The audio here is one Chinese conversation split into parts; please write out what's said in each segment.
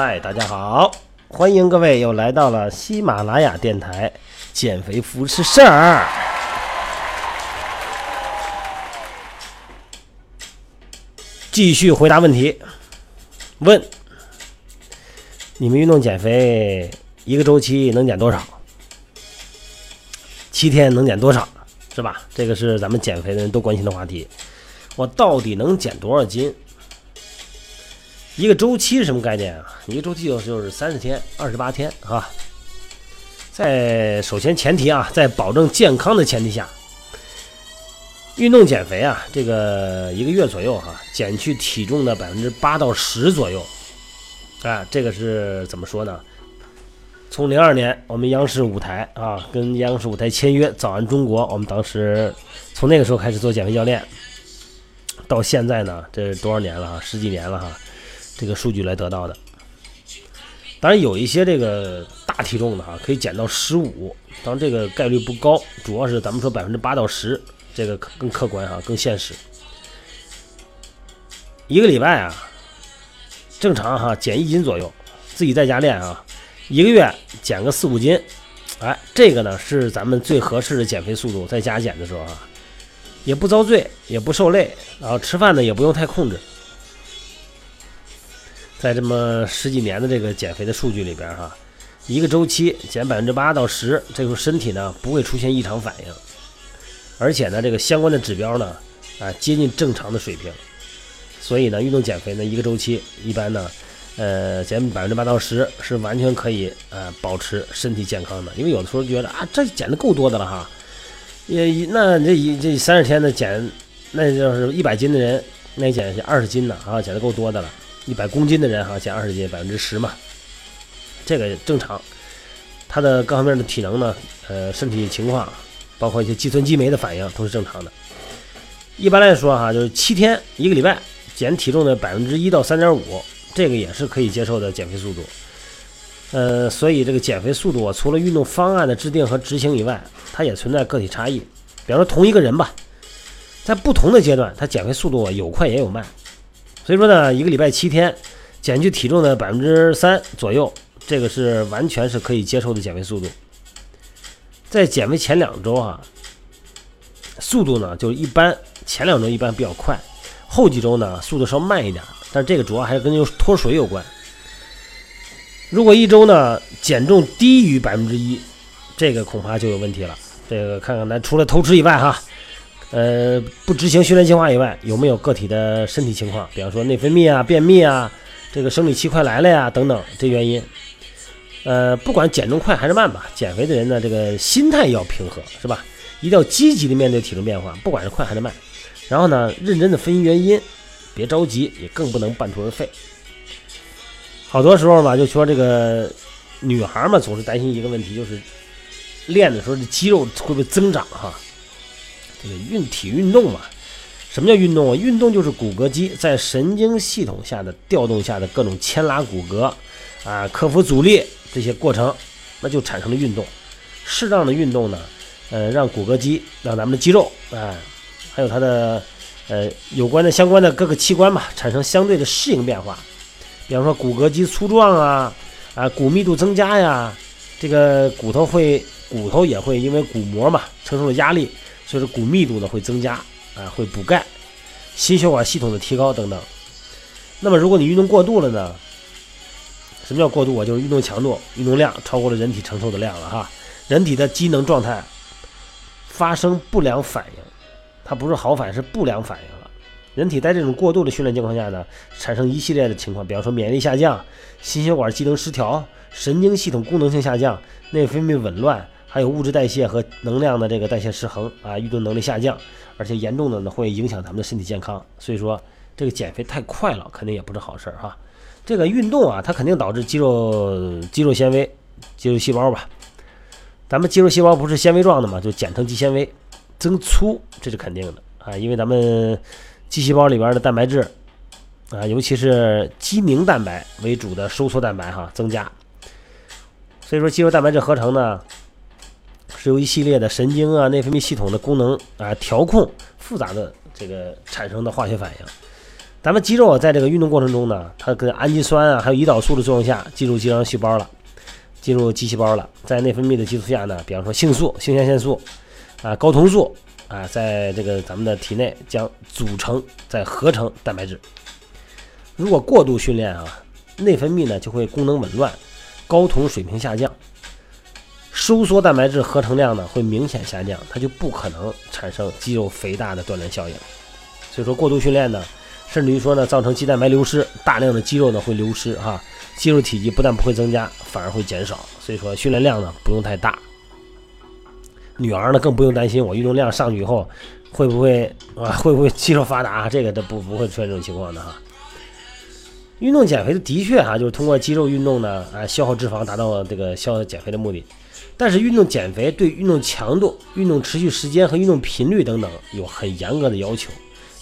嗨，大家好，欢迎各位又来到了喜马拉雅电台减肥服饰事儿。继续回答问题，问你们运动减肥一个周期能减多少？七天能减多少？是吧？这个是咱们减肥的人都关心的话题。我到底能减多少斤？一个周期是什么概念啊？一个周期就就是三十天、二十八天啊。在首先前提啊，在保证健康的前提下，运动减肥啊，这个一个月左右哈，减去体重的百分之八到十左右。啊，这个是怎么说呢？从零二年我们央视舞台啊，跟央视舞台签约《早安中国》，我们当时从那个时候开始做减肥教练，到现在呢，这多少年了哈？十几年了哈。这个数据来得到的，当然有一些这个大体重的哈，可以减到十五，当然这个概率不高，主要是咱们说百分之八到十，这个更客观哈，更现实。一个礼拜啊，正常哈减一斤左右，自己在家练啊，一个月减个四五斤，哎，这个呢是咱们最合适的减肥速度，在家减的时候啊，也不遭罪，也不受累，然后吃饭呢也不用太控制。在这么十几年的这个减肥的数据里边，哈，一个周期减百分之八到十，这时候身体呢不会出现异常反应，而且呢这个相关的指标呢啊接近正常的水平，所以呢运动减肥呢一个周期一般呢呃减百分之八到十是完全可以呃保持身体健康的，因为有的时候觉得啊这减的够多的了哈，也那这一这三十天的减，那就是一百斤的人那减二十斤呢啊减的够多的了。一百公斤的人哈减二十斤，百分之十嘛，这个正常。他的各方面的体能呢，呃，身体情况，包括一些肌酸激酶的反应都是正常的。一般来说哈，就是七天一个礼拜减体重的百分之一到三点五，这个也是可以接受的减肥速度。呃，所以这个减肥速度啊，除了运动方案的制定和执行以外，它也存在个体差异。比方说同一个人吧，在不同的阶段，他减肥速度有快也有慢。所以说呢，一个礼拜七天，减去体重的百分之三左右，这个是完全是可以接受的减肥速度。在减肥前两周哈，速度呢就一般，前两周一般比较快，后几周呢速度稍慢一点，但这个主要还是跟脱水有关。如果一周呢减重低于百分之一，这个恐怕就有问题了。这个看看咱除了偷吃以外哈。呃，不执行训练计划以外，有没有个体的身体情况？比方说内分泌啊、便秘啊，这个生理期快来了呀，等等这原因。呃，不管减重快还是慢吧，减肥的人呢，这个心态要平和，是吧？一定要积极的面对体重变化，不管是快还是慢。然后呢，认真的分析原因，别着急，也更不能半途而废。好多时候吧，就说这个女孩嘛，总是担心一个问题，就是练的时候这肌肉会不会增长哈？这个运体运动嘛，什么叫运动啊？运动就是骨骼肌在神经系统下的调动下的各种牵拉骨骼啊，克服阻力这些过程，那就产生了运动。适当的运动呢，呃，让骨骼肌，让咱们的肌肉，啊，还有它的呃有关的相关的各个器官吧，产生相对的适应变化。比方说骨骼肌粗壮啊，啊，骨密度增加呀，这个骨头会，骨头也会因为骨膜嘛承受了压力。所以说骨密度呢会增加，啊会补钙，心血管系统的提高等等。那么如果你运动过度了呢？什么叫过度啊？就是运动强度、运动量超过了人体承受的量了哈。人体的机能状态发生不良反应，它不是好反，是不良反应了。人体在这种过度的训练情况下呢，产生一系列的情况，比方说免疫力下降、心血管机能失调、神经系统功能性下降、内分泌紊乱。还有物质代谢和能量的这个代谢失衡啊，运动能力下降，而且严重的呢会影响咱们的身体健康。所以说，这个减肥太快了，肯定也不是好事儿哈。这个运动啊，它肯定导致肌肉肌肉纤维、肌肉细胞吧。咱们肌肉细胞不是纤维状的嘛，就简称肌纤维增粗，这是肯定的啊。因为咱们肌细胞里边的蛋白质啊，尤其是肌凝蛋白为主的收缩蛋白哈增加，所以说肌肉蛋白质合成呢。是由一系列的神经啊、内分泌系统的功能啊调控复杂的这个产生的化学反应。咱们肌肉在这个运动过程中呢，它跟氨基酸啊，还有胰岛素的作用下，进入肌肉细胞了，进入肌细胞了，在内分泌的激素下呢，比方说性素、性腺腺素啊、睾酮素啊，在这个咱们的体内将组成、再合成蛋白质。如果过度训练啊，内分泌呢就会功能紊乱，睾酮水平下降，收缩蛋白质合成量呢会明显下降，它就不可能产生肌肉肥大的锻炼效应。所以说过度训练呢。甚至于说呢，造成肌蛋白流失，大量的肌肉呢会流失哈，肌肉体积不但不会增加，反而会减少。所以说训练量呢不用太大。女儿呢更不用担心，我运动量上去以后会不会啊会不会肌肉发达？这个都不不会出现这种情况的哈。运动减肥的的确哈，就是通过肌肉运动呢啊消耗脂肪，达到这个消减肥的目的。但是运动减肥对运动强度、运动持续时间和运动频率等等有很严格的要求。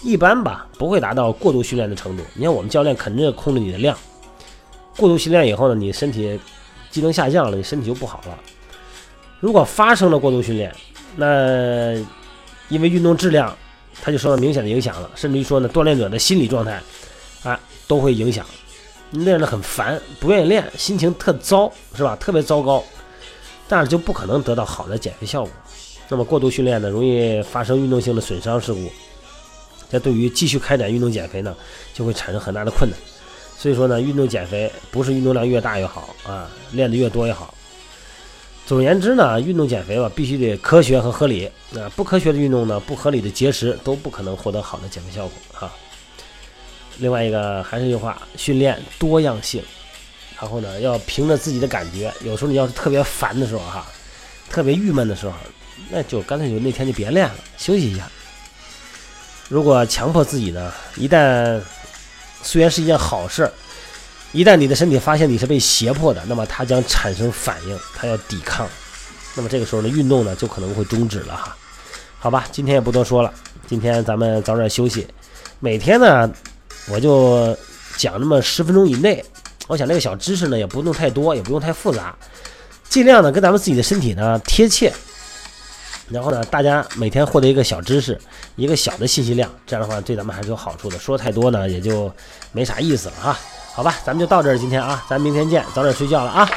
一般吧，不会达到过度训练的程度。你看，我们教练肯定控制你的量。过度训练以后呢，你身体机能下降了，你身体就不好了。如果发生了过度训练，那因为运动质量，它就受到明显的影响了。甚至于说呢，锻炼者的心理状态啊，都会影响。练得很烦，不愿意练，心情特糟，是吧？特别糟糕，但是就不可能得到好的减肥效果。那么过度训练呢，容易发生运动性的损伤事故。这对于继续开展运动减肥呢，就会产生很大的困难。所以说呢，运动减肥不是运动量越大越好啊，练得越多越好。总而言之呢，运动减肥吧，必须得科学和合理。啊，不科学的运动呢，不合理的节食都不可能获得好的减肥效果哈。另外一个还是一句话，训练多样性，然后呢，要凭着自己的感觉。有时候你要是特别烦的时候哈，特别郁闷的时候，那就干脆就那天就别练了，休息一下。如果强迫自己呢，一旦虽然是一件好事，一旦你的身体发现你是被胁迫的，那么它将产生反应，它要抵抗，那么这个时候呢，运动呢就可能会终止了哈。好吧，今天也不多说了，今天咱们早点休息。每天呢，我就讲那么十分钟以内，我想这个小知识呢也不用太多，也不用太复杂，尽量呢跟咱们自己的身体呢贴切。然后呢，大家每天获得一个小知识，一个小的信息量，这样的话对咱们还是有好处的。说太多呢，也就没啥意思了哈。好吧，咱们就到这儿，今天啊，咱明天见，早点睡觉了啊。